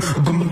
好了，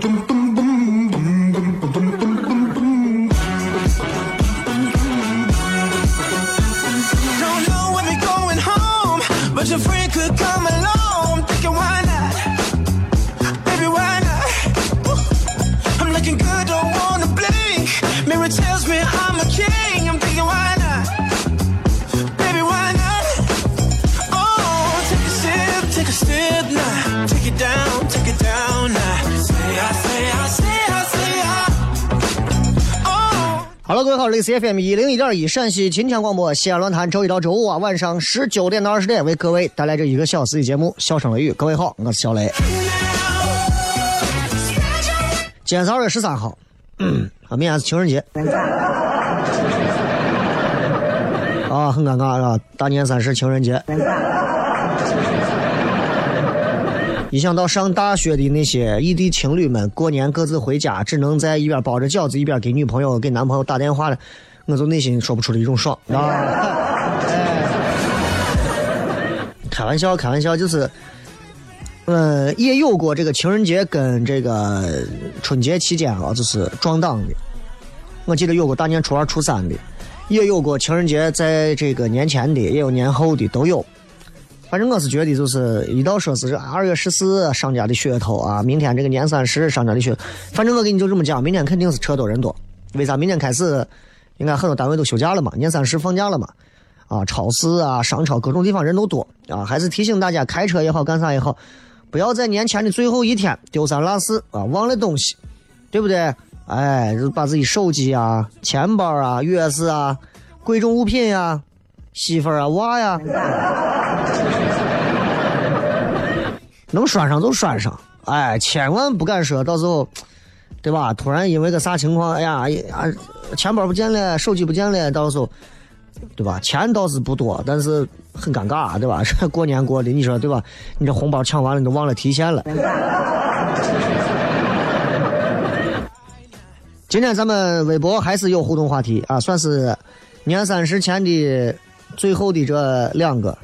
C F M 一零一点一陕西秦腔广播西安论坛，周一到周五啊晚上十九点到二十点为各位带来这一个小时的节目《笑声雷雨》。各位好，我是小雷。今天是二月十三号，啊，明天是情人节。啊，很尴尬啊，大年三十情人节。一想到上大学的那些异地情侣们，过年各自回家，只能在一边包着饺子，一边给女朋友、给男朋友打电话了，我就内心说不出的一种爽啊！开玩笑，开玩笑，就是，呃，也有过这个情人节跟这个春节期间啊，就是撞档的。我记得有过大年初二、初三的，也有过情人节在这个年前的，也有年后的，都有。反正我是觉得，就是一到说是这二月十四商家的噱头啊，明天这个年三十商家的噱头，反正我给你就这么讲，明天肯定是车多人多。为啥？明天开始，应该很多单位都休假了嘛，年三十放假了嘛，啊，超市啊、商超各种地方人都多啊。还是提醒大家，开车也好，干啥也好，不要在年前的最后一天丢三落四啊，忘了东西，对不对？哎，就把自己手机啊、钱包啊、钥匙啊、贵重物品呀。媳妇儿啊，娃呀，能拴上就拴上，哎，千万不敢说，到时候，对吧？突然因为个啥情况，哎呀，啊，钱包不见了，手机不见了，到时候，对吧？钱倒是不多，但是很尴尬，对吧？这 过年过的，你说对吧？你这红包抢完了，你都忘了提现了。今天咱们微博还是有互动话题啊，算是年三十前的。最后的这两个，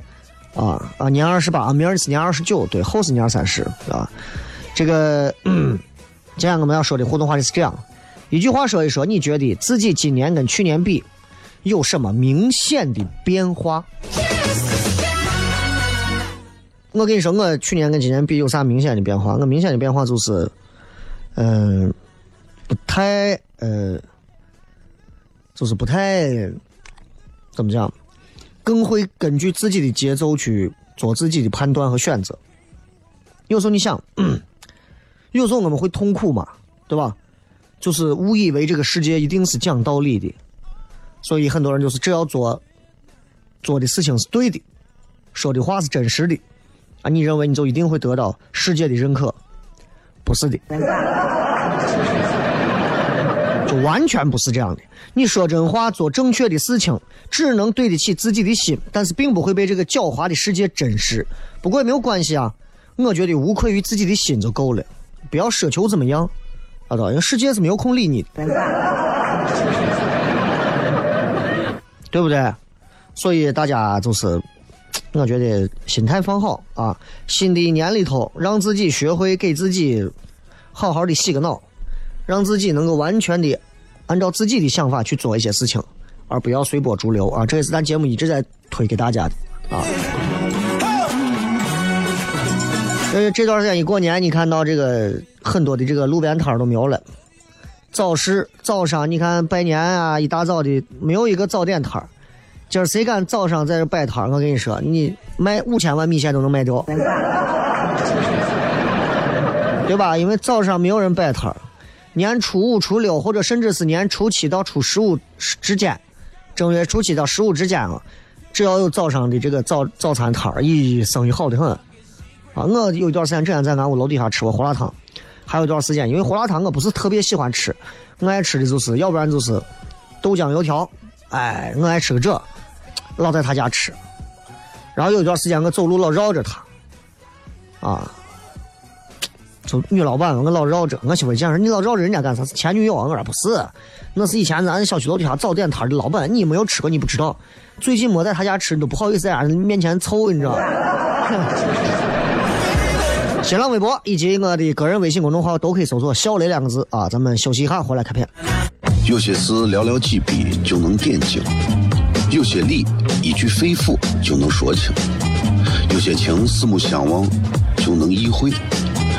啊啊，年二十八，明儿是年二十九，对，后是年三十，啊。这个，今天我们要说的互动话题是这样，一句话说一说，你觉得自己今年跟去年比有什么明显的变化？我跟你说，我去年跟今年比有啥明显的变化？我明显的变化就是，嗯，不太，呃，就是不太，怎么讲？更会根据自己的节奏去做自己的判断和选择。有时候你想，有时候我们会痛苦嘛，对吧？就是误以为这个世界一定是讲道理的，所以很多人就是只要做做的事情是对的，说的话是真实的，啊，你认为你就一定会得到世界的认可？不是的。完全不是这样的。你说真话，做正确的事情，只能对得起自己的心，但是并不会被这个狡猾的世界珍视。不过也没有关系啊，我觉得无愧于自己的心就够了，不要奢求怎么样，知道因为世界是没有空理你的。对不对？所以大家就是，我觉得心态放好啊，新的一年里头，让自己学会给自己好好的洗个脑，让自己能够完全的按照自己的想法去做一些事情，而不要随波逐流啊！这也是咱节目一直在推给大家的啊。呃，这段时间一过年，你看到这个很多的这个路边摊都没有了。早市早上，你看拜年啊，一大早的没有一个早点摊儿。今儿谁敢早上在这摆摊儿，我跟你说，你卖五千万米线都能卖掉，对吧？因为早上没有人摆摊儿。年初五、初六，或者甚至是年初七到初十五之间，正月初七到十五之间啊，只要有早上的这个早早餐摊，咦，生意好的很。啊，我有一段时间之前在俺屋楼底下吃过胡辣汤。还有一段时间，因为胡辣汤我不是特别喜欢吃，我爱吃的就是，要不然就是豆浆油条，哎，我爱吃个这，老在他家吃。然后有一段时间我走路老绕着他，啊，就女老板我老绕着，我媳妇讲说你老绕着人家干啥？是前女友？我说不是，那是以前咱小区楼底下早点摊的老板，你没有吃过你不知道。最近没在他家吃，你都不好意思在俺面前凑，你知道。新浪微博以及我的个人微信公众号都可以搜索“小雷”两个字啊！咱们休息一下，回来开片。有些事寥寥几笔就能点睛，有些力一句肺腑就能说清，有些情四目相望就能意会，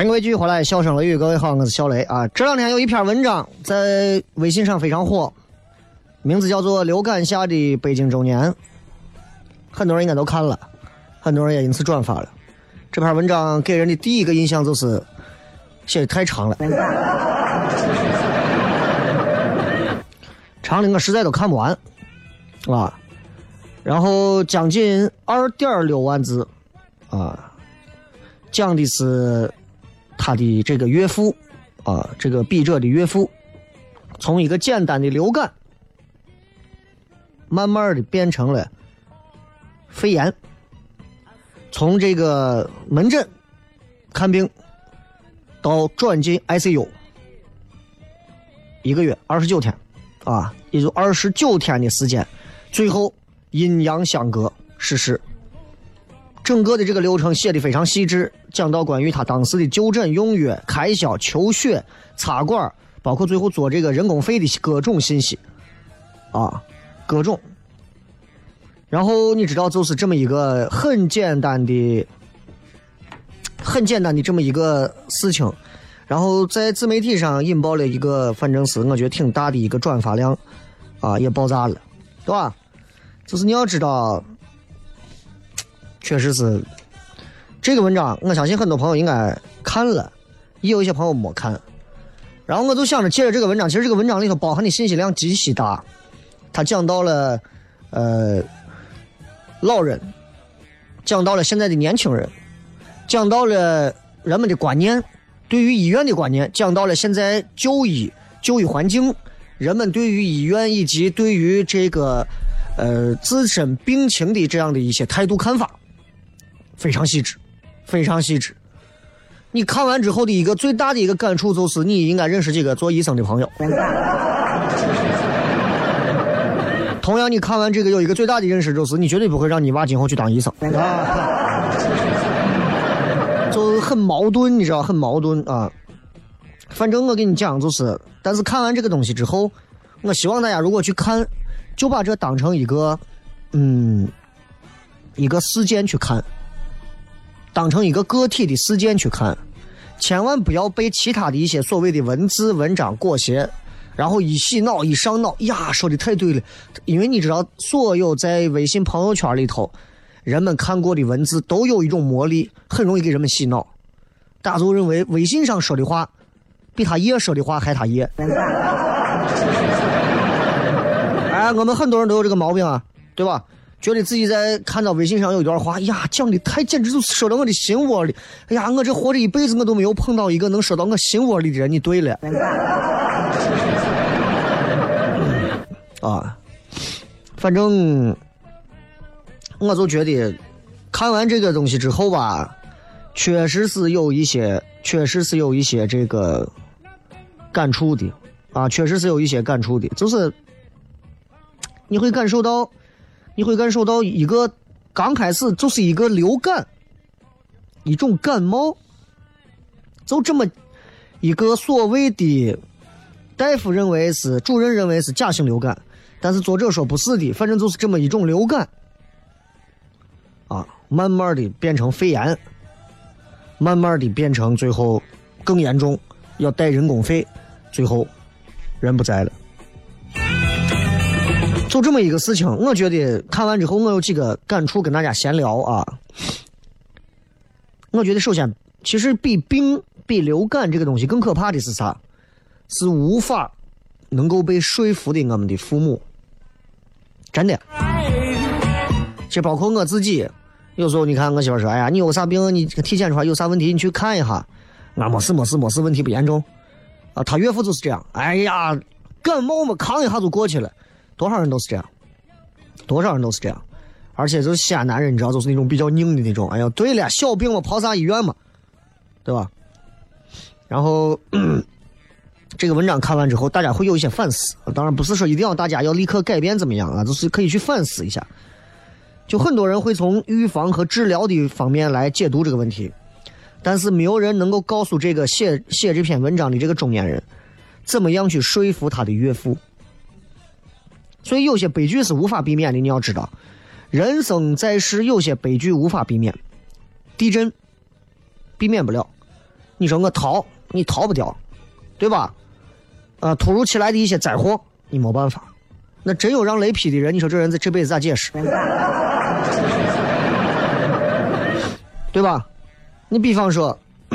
欢迎各位继续回来，笑声雷雨，各位好，我是小雷啊。这两天有一篇文章在微信上非常火，名字叫做《流感下的北京周年》，很多人应该都看了，很多人也因此转发了。这篇文章给人的第一个印象就是写的太长了，长的我实在都看不完啊。然后将近二点六万字啊，讲的是。他的这个岳父，啊，这个笔者的岳父，从一个简单的流感，慢慢的变成了肺炎，从这个门诊看病到转进 ICU，一个月二十九天，啊，也就二十九天的时间，最后阴阳相隔逝世。整个的这个流程写的非常细致，讲到关于他当时的就诊用药、开销、求血、插管，包括最后做这个人工肺的各种信息，啊，各种。然后你知道，就是这么一个很简单的、很简单的这么一个事情，然后在自媒体上引爆了一个，反正是我觉得挺大的一个转发量，啊，也爆炸了，对吧？就是你要知道。确实是这个文章，我相信很多朋友应该看了，也有一些朋友没看。然后我就想着借着这个文章，其实这个文章里头包含的信息量极其大。他讲到了，呃，老人，讲到了现在的年轻人，讲到了人们的观念，对于医院的观念，讲到了现在就医就医环境，人们对于医院以及对于这个呃自身病情的这样的一些态度看法，非常细致，非常细致。你看完之后的一个最大的一个感触就是，你应该认识几个做医生的朋友。同样，你看完这个有一个最大的认识就是，你绝对不会让你娃今后去当医生。就很矛盾，你知道，很矛盾啊。反正我跟你讲，就是，但是看完这个东西之后，我希望大家如果去看，就把这当成一个，嗯，一个事件去看。当成一个个体的事件去看，千万不要被其他的一些所谓的文字文章裹挟，然后一洗脑一上脑呀，说的太对了。因为你知道，所有在微信朋友圈里头，人们看过的文字都有一种魔力，很容易给人们洗脑。大家都认为微信上说的话，比他爷说的话还他爷。哎，我们很多人都有这个毛病啊，对吧？觉得自己在看到微信上有一段话，呀，讲的太简直就说到我的心窝里。哎呀，我这活着一辈子，我都没有碰到一个能说到我心窝里的人。你对了，啊，反正我就觉得看完这个东西之后吧，确实是有一些，确实是有一些这个感触的，啊，确实是有一些感触的，就是你会感受到。你会感受到一个刚开始就是一个流感，一种感冒，就这么一个所谓的大夫认为是主任认为是假性流感，但是作者说不是的，反正就是这么一种流感啊，慢慢的变成肺炎，慢慢的变成最后更严重，要带人工肺，最后人不在了。就这么一个事情，我觉得看完之后，我有几个感触跟大家闲聊啊。我觉得首先，其实比病、比流感这个东西更可怕的是啥？是无法能够被说服的我们的父母。真的，这包括我自己。有时候你看，我媳妇说：“哎呀，你有啥病？你体检出来有啥问题？你去看一下。”啊没事没事没事，问题不严重。啊，他岳父就是这样。哎呀，感冒嘛，扛一下就过去了。多少人都是这样，多少人都是这样，而且就是西安男人，你知道，就是那种比较拧的那种。哎呀，对了，小病嘛，跑啥医院嘛，对吧？然后 这个文章看完之后，大家会有一些反思。当然不是说一定要大家要立刻改变怎么样啊，就是可以去反思一下。就很多人会从预防和治疗的方面来解读这个问题，但是没有人能够告诉这个写写这篇文章的这个中年人，怎么样去说服他的岳父。所以有些悲剧是无法避免的，你要知道，人生在世有些悲剧无法避免，地震避免不了，你说我逃你逃不掉，对吧？啊，突如其来的一些灾祸你没办法，那真有让雷劈的人，你说这人这这辈子咋解释？对吧？你比方说，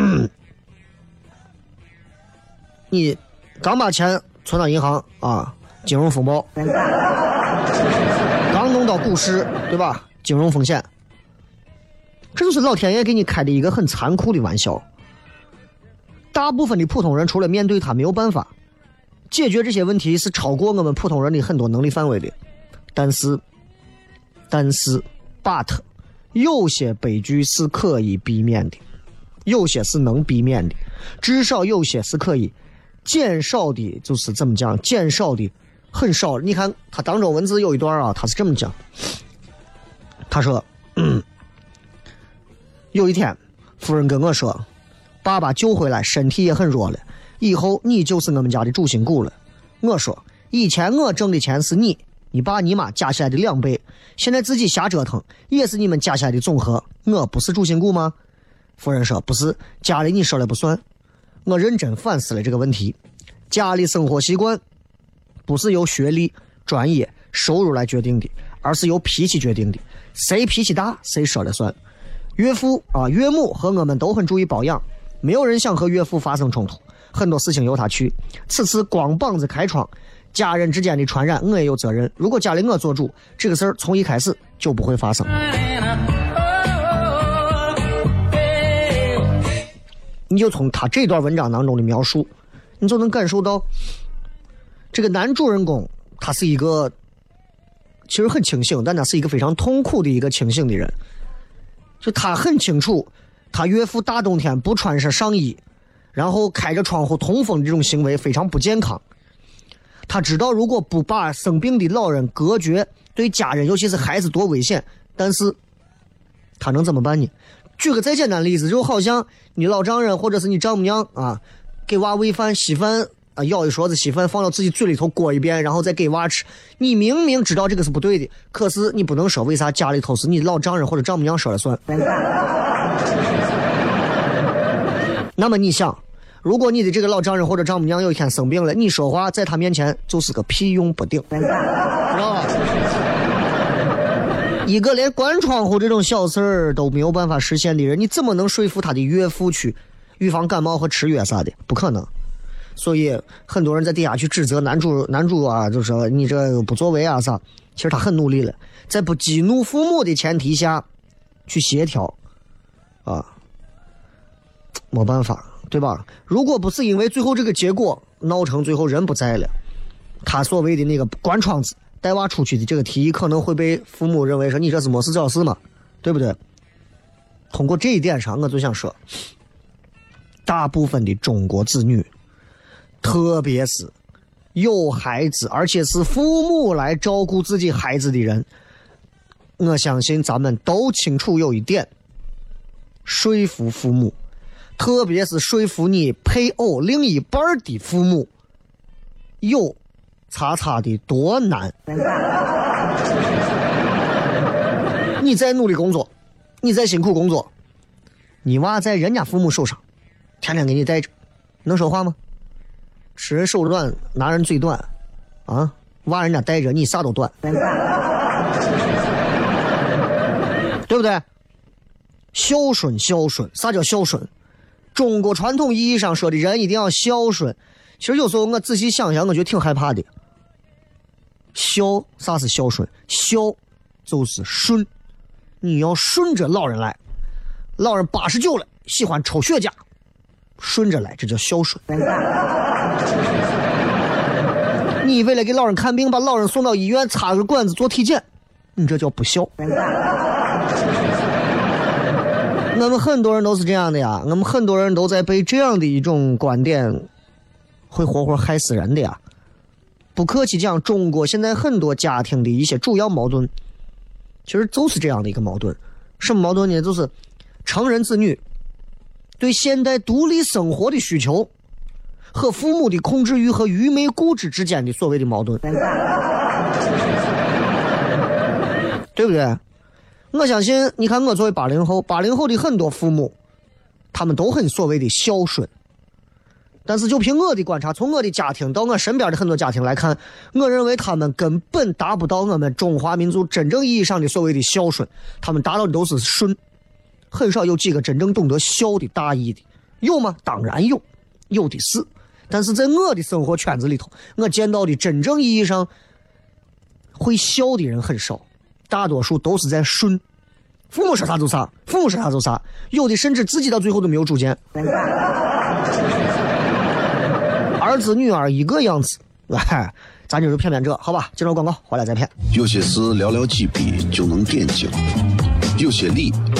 你刚把钱存到银行啊。金融风暴，刚弄到股市，对吧？金融风险，这就是老天爷给你开的一个很残酷的玩笑。大部分的普通人除了面对他没有办法，解决这些问题是超过我们普通人的很多能力范围的。但是，但是，but，有些悲剧是可以避免的，有些是能避免的，至少有些是可以减少的，就是怎么讲，减少的。很少，你看他当中文字有一段啊，他是这么讲。他说：“有一天，夫人跟我说，爸爸救回来，身体也很弱了，以后你就是我们家的主心骨了。”我说：“以前我挣的钱是你、你爸、你妈加起来的两倍，现在自己瞎折腾也是你们加起来的总和，我不是主心骨吗？”夫人说：“不是，家里你说了不算。”我认真反思了这个问题，家里生活习惯。不是由学历、专业、收入来决定的，而是由脾气决定的。谁脾气大，谁说了算。岳父啊，岳母和我们都很注意保养，没有人想和岳父发生冲突，很多事情由他去。此次光膀子开窗，家人之间的传染，我也有责任。如果家里我做主，这个事儿从一开始就不会发生。你就从他这段文章当中的描述，你就能感受到，这个男主人公他是一个其实很清醒，但他是一个非常痛苦的一个清醒的人。就他很清楚，他岳父大冬天不穿上上衣，然后开着窗户通风这种行为非常不健康。他知道如果不把生病的老人隔绝，对家人尤其是孩子多危险。但是，他能怎么办呢？举个再简单的例子，就好像你老丈人或者是你丈母娘啊，给娃喂饭、稀饭啊，舀一勺子稀饭放到自己嘴里头过一遍，然后再给娃吃。你明明知道这个是不对的，可是你不能说，为啥家里头是你老丈人或者丈母娘说了算？那么你想，如果你的这个老丈人或者丈母娘有一天生病了，你说话在他面前就是个屁用不顶，知道吧？一个连关窗户这种小事儿都没有办法实现的人，你怎么能说服他的岳父去预防感冒和吃药啥的？不可能。所以很多人在底下去指责男主，男主啊，就说你这不作为啊啥。其实他很努力了，在不激怒父母的前提下去协调，啊，没办法，对吧？如果不是因为最后这个结果闹成最后人不在了，他所谓的那个关窗子。带娃出去的这个提议可能会被父母认为说你这是没事找事嘛，对不对？通过这一点上，我就想说，大部分的中国子女，特别是有孩子而且是父母来照顾自己孩子的人，我相信咱们都清楚有一点：说服父母，特别是说服你配偶另一半的父母，有。擦擦的多难！你在努力工作，你在辛苦工作，你娃在人家父母手上，天天给你带着，能说话吗？吃人手短，拿人嘴短，啊，娃人家带着你啥都短，对不对？孝顺，孝顺，啥叫孝顺？中国传统意义上说的人一定要孝顺。其实有时候我仔细想想，我觉得挺害怕的。孝，啥是孝顺？孝就是顺，你要顺着老人来。老人八十九了，喜欢抽雪茄，顺着来，这叫孝顺。你为了给老人看病，把老人送到医院插个管子做体检，你这叫不孝。我们很多人都是这样的呀，我们很多人都在被这样的一种观点，会活活害死人的呀。不客气讲，中国现在很多家庭的一些主要矛盾，其实就是这样的一个矛盾。什么矛盾呢？就是成人子女对现代独立生活的需求和父母的控制欲和愚昧固执之间的所谓的矛盾，对不对？我相信，你看我作为八零后，八零后的很多父母，他们都很所谓的孝顺。但是就凭我的观察，从我的家庭到我身边的很多家庭来看，我认为他们根本达不到我们中华民族真正意义上的所谓的孝顺，他们达到的都是顺，很少有几个真正懂得孝的大义的，有吗？当然有，有的是。但是在我的生活圈子里头，我见到的真正意义上会孝的人很少，大多数都是在顺，父母说啥就啥，父母说啥就啥，有的甚至自己到最后都没有主见。儿子女儿一个样子，哎，咱就是骗骗这，好吧？接着广告，回来再骗。有些事寥寥几笔就能点睛，有些理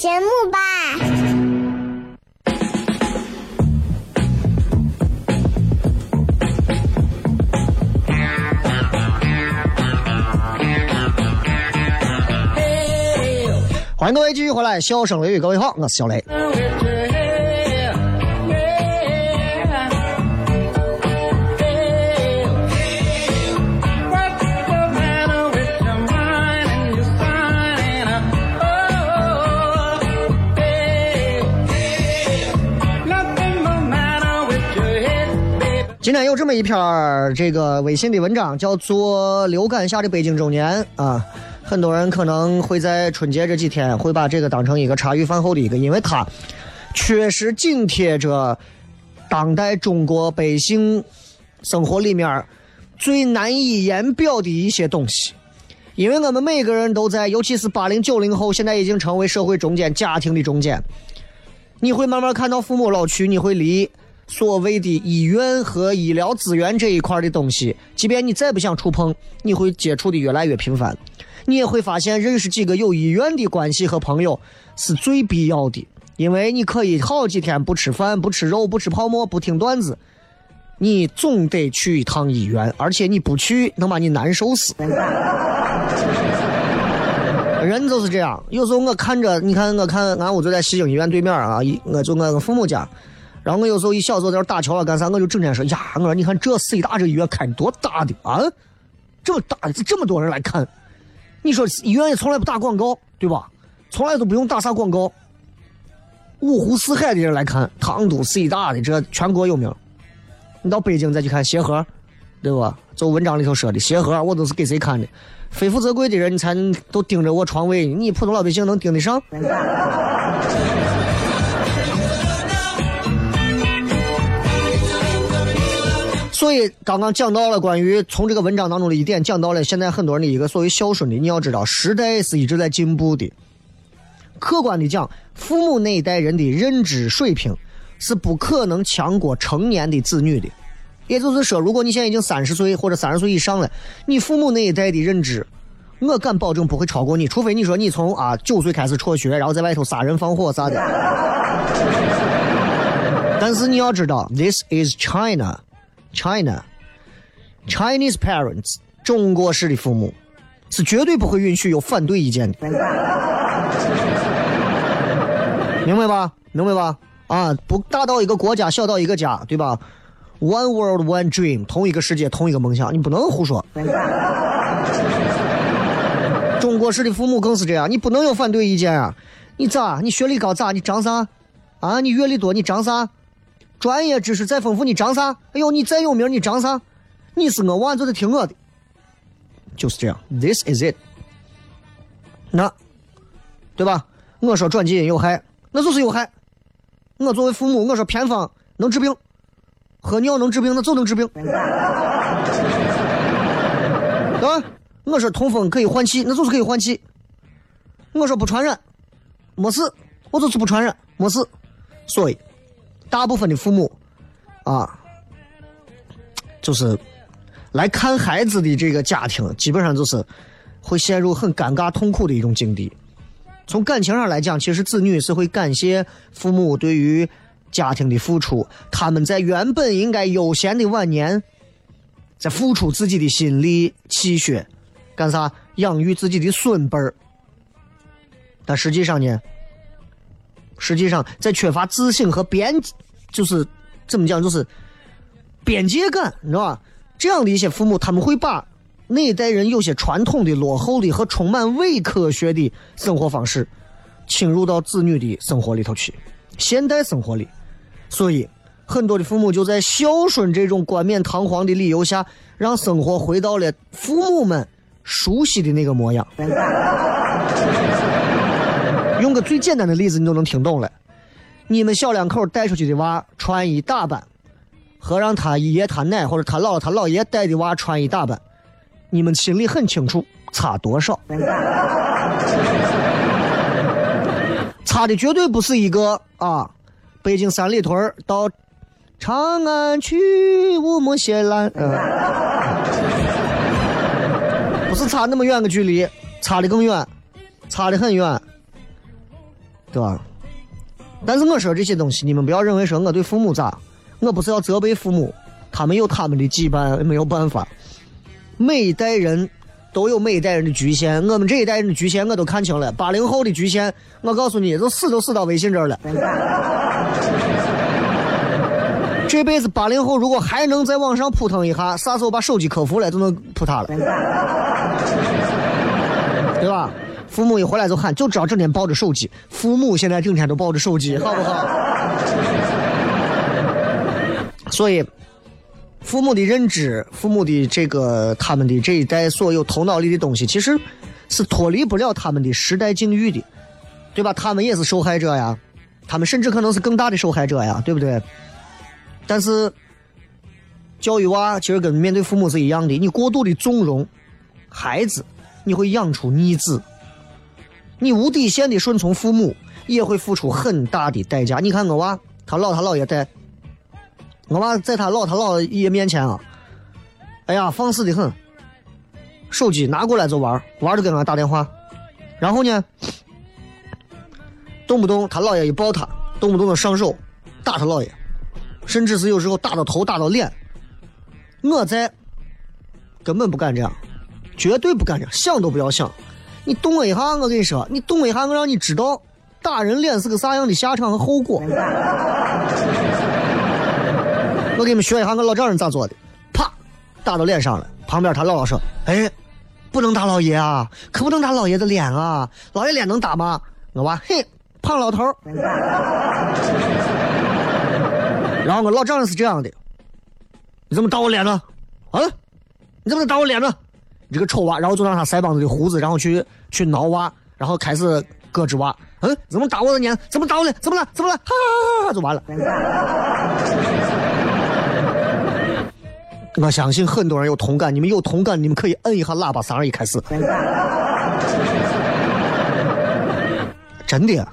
节目吧。欢迎各位继续回来，笑声雷雨，各位好，我是小雷。有这么一篇这个微信的文章，叫做《流感下的北京周年》啊。很多人可能会在春节这几天会把这个当成一个茶余饭后的一个，因为它确实紧贴着当代中国百姓生活里面最难以言表的一些东西。因为我们每个人都在，尤其是八零九零后，现在已经成为社会中间、家庭的中间。你会慢慢看到父母老去，你会离所谓的医院和医疗资源这一块的东西，即便你再不想触碰，你会接触的越来越频繁。你也会发现，认识几个有医院的关系和朋友是最必要的，因为你可以好几天不吃饭、不吃肉、不吃泡馍、不听段子，你总得去一趟医院，而且你不去能把你难受死。人就是这样，有时候我看着，你看我看俺屋就在西京医院对面啊，我就我父母家，然后我有时候一小时候在这打桥了干啥，我就整天说呀，我说你看这 C 大这医院开多大的啊，这么大的，这么多人来看。你说医院也从来不打广告，对吧？从来都不用打啥广告。五湖四海的人来看，唐都 C 大的这全国有名。你到北京再去看协和，对吧？就文章里头说的协和，我都是给谁看的？非富则贵的人，你才能都盯着我床位，你普通老百姓能盯得上？所以刚刚讲到了关于从这个文章当中的一点，讲到了现在很多人的一个所谓孝顺的。你要知道，时代是一直在进步的。客观的讲，父母那一代人的认知水平是不可能强过成年的子女的。也就是说，如果你现在已经三十岁或者三十岁以上了，你父母那一代的认知，我敢保证不会超过你，除非你说你从啊九岁开始辍学，然后在外头杀人放火啥的。但是你要知道，This is China。China Chinese parents 中国式的父母是绝对不会允许有反对意见的，明白吧？明白吧？啊，不大到一个国家，小到一个家，对吧？One world, one dream，同一个世界，同一个梦想，你不能胡说。中国式的父母更是这样，你不能有反对意见啊！你咋？你学历高咋？你长啥？啊？你阅历多？你长啥？专业知识再丰富，你长啥？哎呦，你再有名，你长啥？你是我娃，就得听我的，就是这样。This is it。那，对吧？我说转基因有害，那就是有害。我作为父母，我说偏方能治病，喝尿能治病，那就能治病，对吧？我说通风可以换气，那就是可以换气。我说不传染，没事，我就是不传染，没事。所以。大部分的父母，啊，就是来看孩子的这个家庭，基本上就是会陷入很尴尬、痛苦的一种境地。从感情上来讲，其实子女是会感谢父母对于家庭的付出，他们在原本应该悠闲的晚年，在付出自己的心力、气血，干啥？养育自己的孙辈儿。但实际上呢？实际上，在缺乏自信和边，就是怎么讲，就是边界感，你知道吧？这样的一些父母，他们会把那一代人有些传统的、落后的和充满伪科学的生活方式侵入到子女的生活里头去，现代生活里。所以，很多的父母就在孝顺这种冠冕堂皇的理由下，让生活回到了父母们熟悉的那个模样。用个最简单的例子，你就能听懂了。你们小两口带出去的娃穿衣打扮，和让他爷他奶或者他姥他姥爷带的娃穿衣打扮，你们心里很清楚差多少。差的绝对不是一个啊，北京三里屯到长安去，五木斜栏，嗯，不是差那么远个距离，差的更远，差的很远，对吧？但是我说这些东西，你们不要认为说我对父母咋，我不是要责备父母，他们有他们的羁绊，没有办法。每一代人都有每一代人的局限，我们这一代人的局限我都看清了。八零后的局限，我告诉你，都死都死到微信这儿了。这辈子八零后如果还能在网上扑腾一下，啥时候把手机客服了，就能扑他了，对吧？父母一回来就喊，就知道整天抱着手机。父母现在整天都抱着手机，好不好？所以，父母的认知，父母的这个他们的这一代所有头脑里的东西，其实是脱离不了他们的时代境遇的，对吧？他们也是受害者呀，他们甚至可能是更大的受害者呀，对不对？但是，教育娃其实跟面对父母是一样的，你过度的纵容孩子，你会养出逆子。你无底线的顺从父母，也会付出很大的代价。你看我娃，他姥他姥爷带，我娃在他姥他姥爷面前啊，哎呀，放肆的很。手机拿过来就玩，玩着给俺打电话，然后呢，动不动他姥爷一抱他，动不动就上手打他姥爷，甚至是有时候打到头打到脸。我在，根本不敢这样，绝对不敢这样，想都不要想。你动我一下，我跟你说，你动我一下，我让你知道打人脸是个啥样的下场和后果。我给你们学一下我老丈人咋做的，啪，打到脸上了。旁边他姥姥说：“哎，不能打老爷啊，可不能打老爷的脸啊，老爷脸能打吗？”我娃，嘿，胖老头。然后我老丈人是这样的：“你怎么打我脸呢？啊，你怎么打我脸呢？”这个丑娃，然后就让他腮帮子的胡子，然后去去挠娃，然后开始咯吱娃。嗯，怎么打我的脸？怎么打我的？怎么了？怎么了？哈哈哈哈就完了。我相信很多人有同感，你们有同感，你们可以摁一下喇叭，三二一，开始。真的，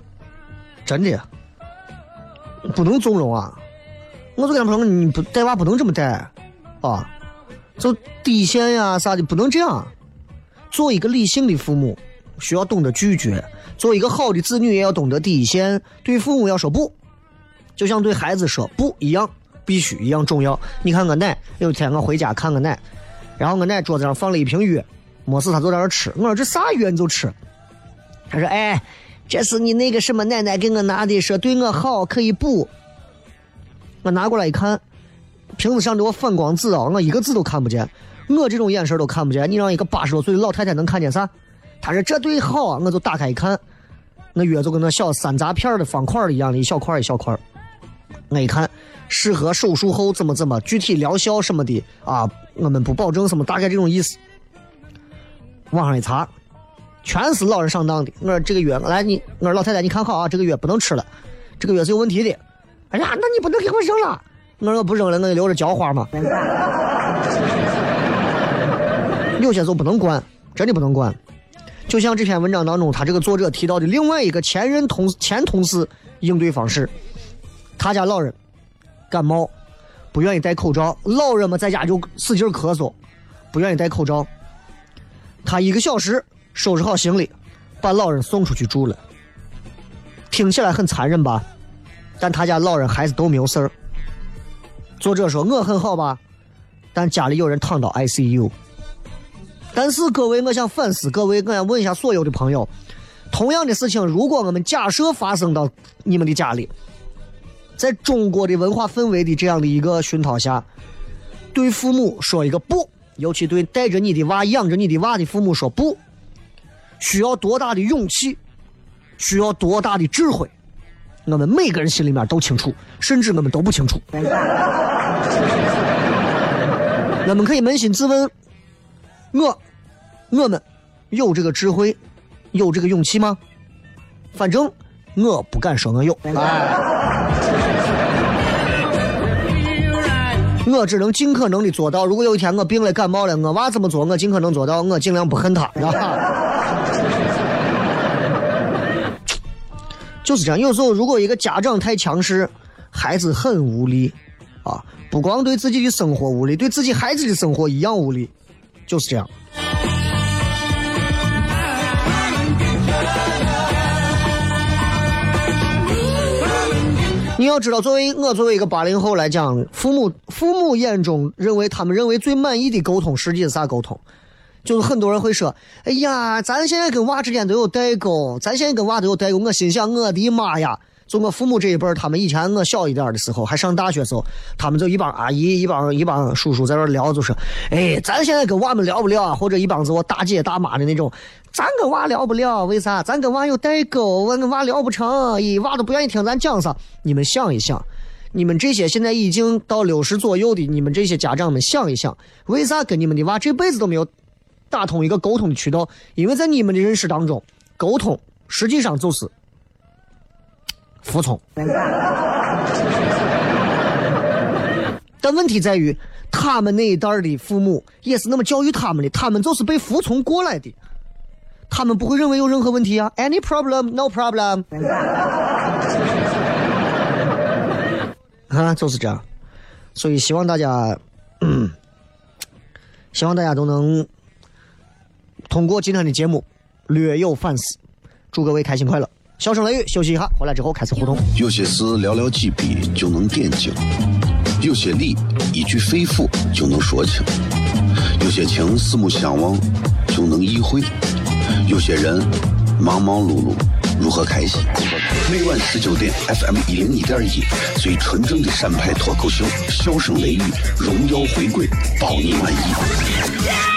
真的，不能纵容啊！我就跟他说，你不带娃不能这么带，啊。就底线呀啥的不能这样。做一个理性的父母，需要懂得拒绝；做一个好的子女，也要懂得底线。对父母要说不，就像对孩子说不一样，必须一样重要。你看我奶，有一天我回家看我奶，然后我奶桌子上放了一瓶药，没事他就在那吃。我说这啥药你就吃？他说哎，这是你那个什么奶奶给我拿的，说对我好可以补。我拿过来一看。瓶子上的我反光纸啊，我一个字都看不见。我这种眼神都看不见，你让一个八十多岁的老太太能看见啥？他说这对好啊，我就打开一看，那药就跟那小山楂片的方块一样的一小块一小块。我一看，适合手术后怎么怎么，具体疗效什么的啊，我们不保证什么，大概这种意思。网上一查，全是老人上当的。我说这个药，来你，我说老太太你看好啊，这个药不能吃了，这个药是有问题的。哎呀，那你不能给我扔了。我说不扔了，我就留着浇花嘛。有些时候不能管，真的不能管。就像这篇文章当中，他这个作者提到的另外一个前任同前同事应对方式，他家老人感冒，不愿意戴口罩，老人们在家就使劲咳嗽，不愿意戴口罩。他一个小时收拾好行李，把老人送出去住了。听起来很残忍吧？但他家老人孩子都没有事儿。作者说：“我很好吧，但家里有人躺到 ICU。但是各位，我想反思各位，我想问一下所有的朋友：同样的事情，如果我们假设发生到你们的家里，在中国的文化氛围的这样的一个熏陶下，对父母说一个不，尤其对带着你的娃、养着你的娃的父母说不，需要多大的勇气，需要多大的智慧？”我们每个人心里面都清楚，甚至我们都不清楚。我们可以扪心自问：我、我们有这个智慧，有这个勇气吗？反正我不敢说我有。我只能尽可能的做到。如果有一天我病了、感冒了，我娃怎么做，我尽可能做到，我尽量不恨他，就是这样。有时候，如果一个家长太强势，孩子很无力啊，不光对自己的生活无力，对自己孩子的生活一样无力，就是这样。你要知道，作为我作为一个八零后来讲，父母父母眼中认为他们认为最满意的沟通，实际是啥沟通？就是很多人会说：“哎呀，咱现在跟娃之间都有代沟，咱现在跟娃都有代沟。”我心想，我的妈呀！就我父母这一辈儿，他们以前我小一点的时候，还上大学时候，他们就一帮阿姨、一帮一帮叔叔在那聊，就说：“哎，咱现在跟娃们聊不了啊？”或者一帮子我大姐大妈的那种，咱跟娃聊不了，为啥？咱跟娃有代沟，我跟娃聊不成，咦，娃都不愿意听咱讲啥。你们想一想，你们这些现在已经到六十左右的，你们这些家长们想一想，为啥跟你们的娃这辈子都没有打通一个沟通的渠道？因为在你们的认识当中，沟通实际上就是。服从，但问题在于，他们那一代的父母也是那么教育他们的，他们就是被服从过来的，他们不会认为有任何问题啊，any problem no problem，啊，就是这样，所以希望大家，嗯希望大家都能通过今天的节目略有反思，祝各位开心快乐。笑声雷雨，休息一下，回来之后开始互动。有些事寥寥几笔就能点睛，有些理一句肺腑就能说清，有些情四目相望就能意会，有些人忙忙碌碌如何开心？每晚十九点，FM 一零一点一，最纯正的陕派脱口秀，笑声雷雨，荣耀回归，包你满意。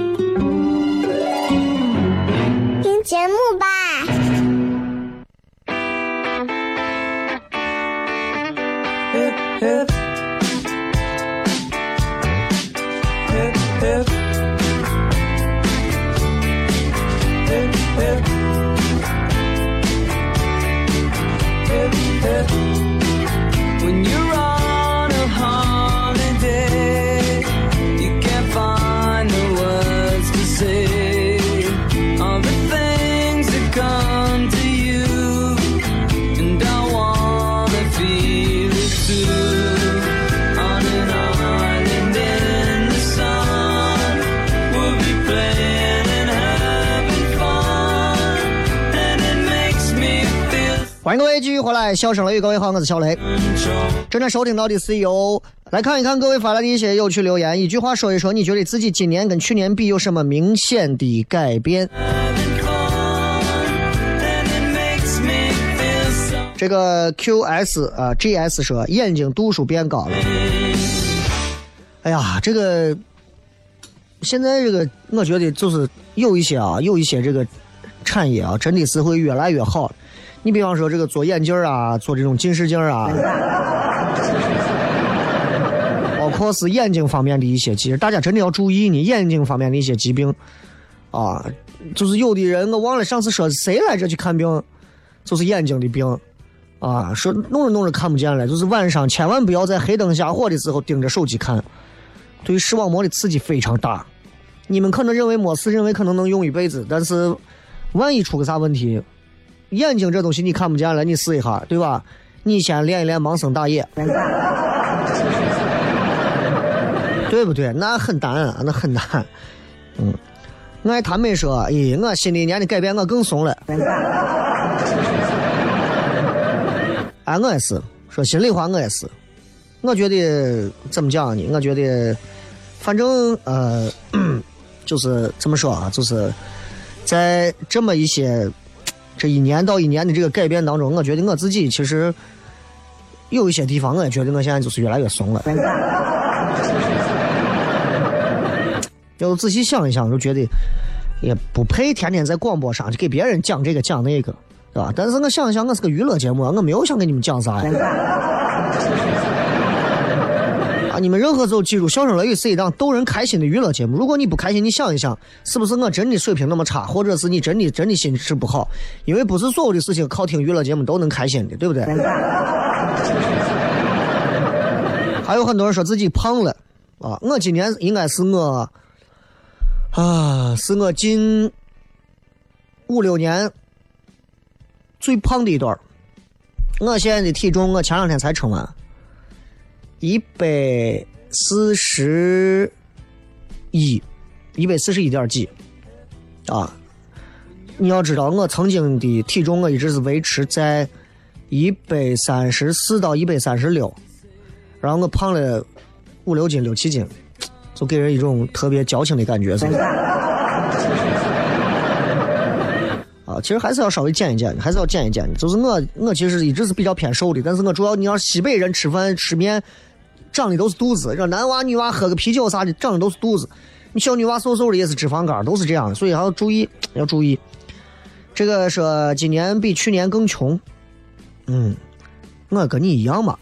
节目吧。来，笑声雷雨，各位好，我是小雷。正在收听到的是由来看一看各位发来的一些有趣留言，一句话说一说，你觉得自己今年跟去年比有什么明显的改变？这个 QS 啊 GS 说眼睛度数变高了。哎呀，这个现在这个我觉得就是有一些啊，有一些这个产业啊，真的是会越来越好。你比方说这个做眼镜啊，做这种近视镜啊，包括是眼睛方面的一些，其实大家真的要注意你眼睛方面的一些疾病啊。就是有的人，我忘了上次说谁来着去看病，就是眼睛的病啊，说弄着弄着看不见了。就是晚上千万不要在黑灯瞎火的时候盯着手机看，对视网膜的刺激非常大。你们可能认为没事，认为可能能用一辈子，但是万一出个啥问题？眼睛这东西你看不见了，你试一下，对吧？你先练一练盲僧打野，对不对？那很难，那很难。嗯，爱谭美说：“咦，我新的一年的改变，我更怂了。”哎，我也是。说心里话，我也是。我觉得怎么讲呢？我觉得，反正呃，就是怎么说啊？就是在这么一些这一年到一年的这个改变当中，我觉得我自己其实有一些地方，我也觉得我现在就是越来越怂了。要仔细想一想，就觉得也不配天天在广播上去给别人讲这个讲那个，对吧？但是我想一想，我是个娱乐节目，我没有想跟你们讲啥呀。你们任何时候记住，《笑声乐语》是一档逗人开心的娱乐节目。如果你不开心，你想一想，是不是我真的水平那么差，或者是你真的真的心智不好？因为不是所有的事情靠听娱乐节目都能开心的，对不对？还有很多人说自己胖了啊！我今年应该是我啊，是我近五六年最胖的一段。我现在的体重，我前两天才称完。一百四十一，一百四十一点几，啊！你要知道，我曾经的体重我一直是维持在一百三十四到一百三十六，然后我胖了五六斤、六七斤，就给人一种特别矫情的感觉，是吧？啊，其实还是要稍微减一减，还是要减一减。就是我，我其实一直是比较偏瘦的，但是我主要你要西北人吃饭吃面。长的都是肚子，让男娃女娃喝个啤酒啥的，长的都是肚子。你小女娃瘦瘦的也是脂肪肝，都是这样的，所以还要注意，要注意。这个说今年比去年更穷，嗯，我跟你一样嘛。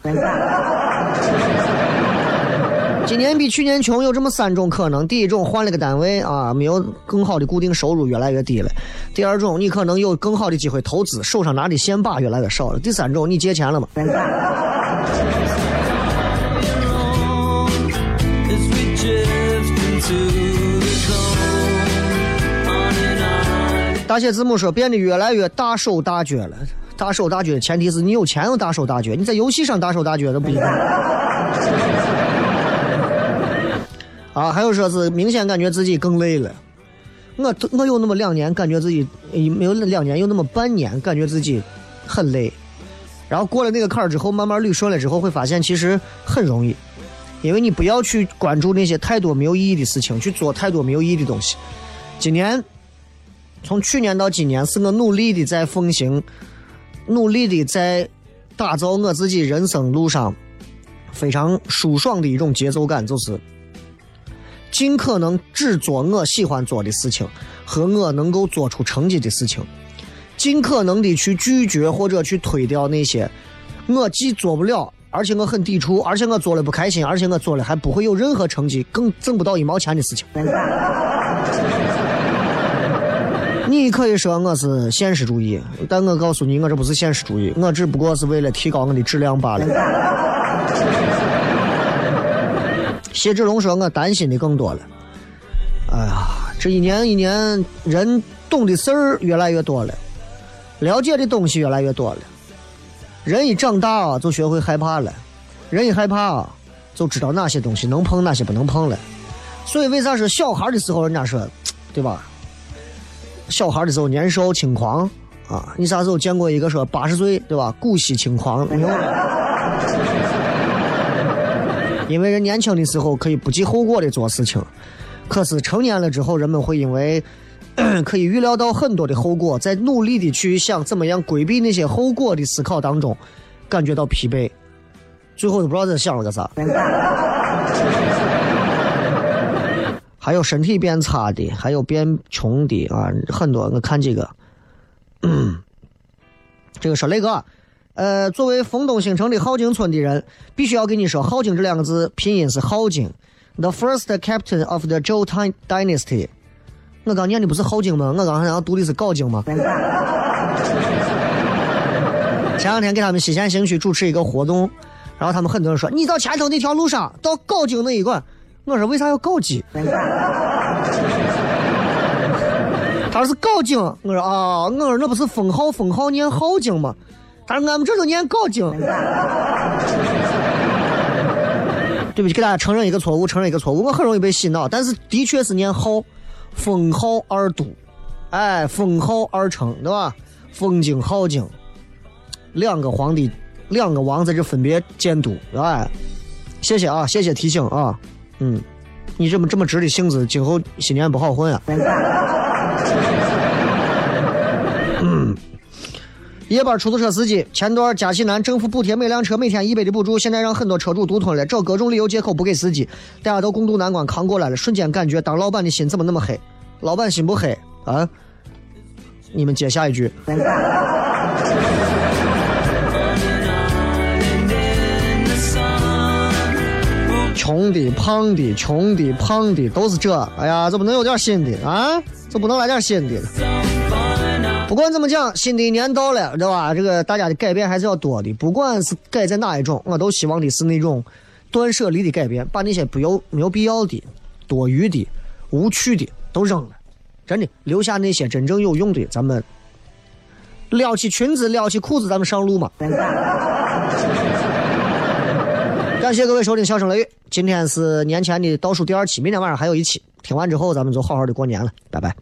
今年比去年穷有这么三种可能：第一种换了个单位啊，没有更好的固定收入，越来越低了；第二种你可能有更好的机会投资，手上拿的现把越来越少了；第三种你借钱了嘛。大写字母说变得越来越大手大脚了，大手大脚的前提是你有钱有大手大脚，你在游戏上大手大脚都不一样。啊，还有说是明显感觉自己更累了，我我有那么两年感觉自己没有两年有那么半年感觉自己很累，然后过了那个坎儿之后，慢慢捋顺了之后，会发现其实很容易，因为你不要去关注那些太多没有意义的事情，去做太多没有意义的东西。今年。从去年到今年，是我努力的在奉行，努力的在打造我自己人生路上非常舒爽的一种节奏感，就是尽可能只做我喜欢做的事情和我能够做出成绩的事情，尽可能的去拒绝或者去推掉那些我既做不了，而且我很抵触，而且我做了不开心，而且我做了还不会有任何成绩，更挣不到一毛钱的事情。你可以说我是现实主义，但我告诉你，我这不是现实主义，我只不过是为了提高我的质量罢了。谢志龙说：“我担心的更多了。哎呀，这一年一年，人懂的事儿越来越多了，了解的东西越来越多了。人一长大，就学会害怕了。人一害怕，就知道哪些东西能碰，哪些不能碰了。所以为啥说小孩的时候，人家说，对吧？”小孩的时候年少轻狂啊！你啥时候见过一个说八十岁对吧？古稀轻狂没有？因为人年轻的时候可以不计后果的做事情，可是成年了之后，人们会因为 可以预料到很多的后果，在努力的去想怎么样规避那些后果的思考当中，感觉到疲惫，最后都不知道在想了个啥。还有身体变差的，还有变穷的啊，很多。我看几个，这个说雷哥，呃，作为丰东新城的镐京村的人，必须要跟你说，镐京这两个字拼音是镐京，the first captain of the Zhou dynasty。我刚念的不是镐京吗？我刚才要读的是镐京吗？前两天给他们西咸新区主持一个活动，然后他们很多人说，你到前头那条路上，到镐京那一关。我说为啥要搞基？他说是镐京。我说啊，我说那不是封号封号念镐京吗？他说俺们这都念镐京。对不起，给大家承认一个错误，承认一个错误。我很容易被洗脑，但是的确是念号，封号二都，哎，封号二城，对吧？封京、镐京，两个皇帝，两个王在这分别建都，哎，谢谢啊，谢谢提醒啊，嗯，你这么这么直的性子，今后新年不好混啊。嗯，夜班出租车司机前段嘉西南政府补贴每辆车每天一百的补助，现在让很多车主独吞了，找各种理由借口不给司机，大家都共度难关扛过来了，瞬间感觉当老板的心怎么那么黑？老板心不黑啊？你们接下一句。穷的、胖的、穷的、胖的都是这。哎呀，这不能有点新的啊？这不能来点新的？不管怎么讲，新的一年到了，对吧？这个大家的改变还是要多的。不管是改在哪一种，我都希望的是那种断舍离的改变，把那些不有没有必要的、多余的、无趣的都扔了。真的，留下那些真正有用的，咱们撩起裙子、撩起裤子，咱们上路嘛。感谢各位收听《笑声雷雨》，今天是年前的倒数第二期，明天晚上还有一期。听完之后，咱们就好好的过年了，拜拜。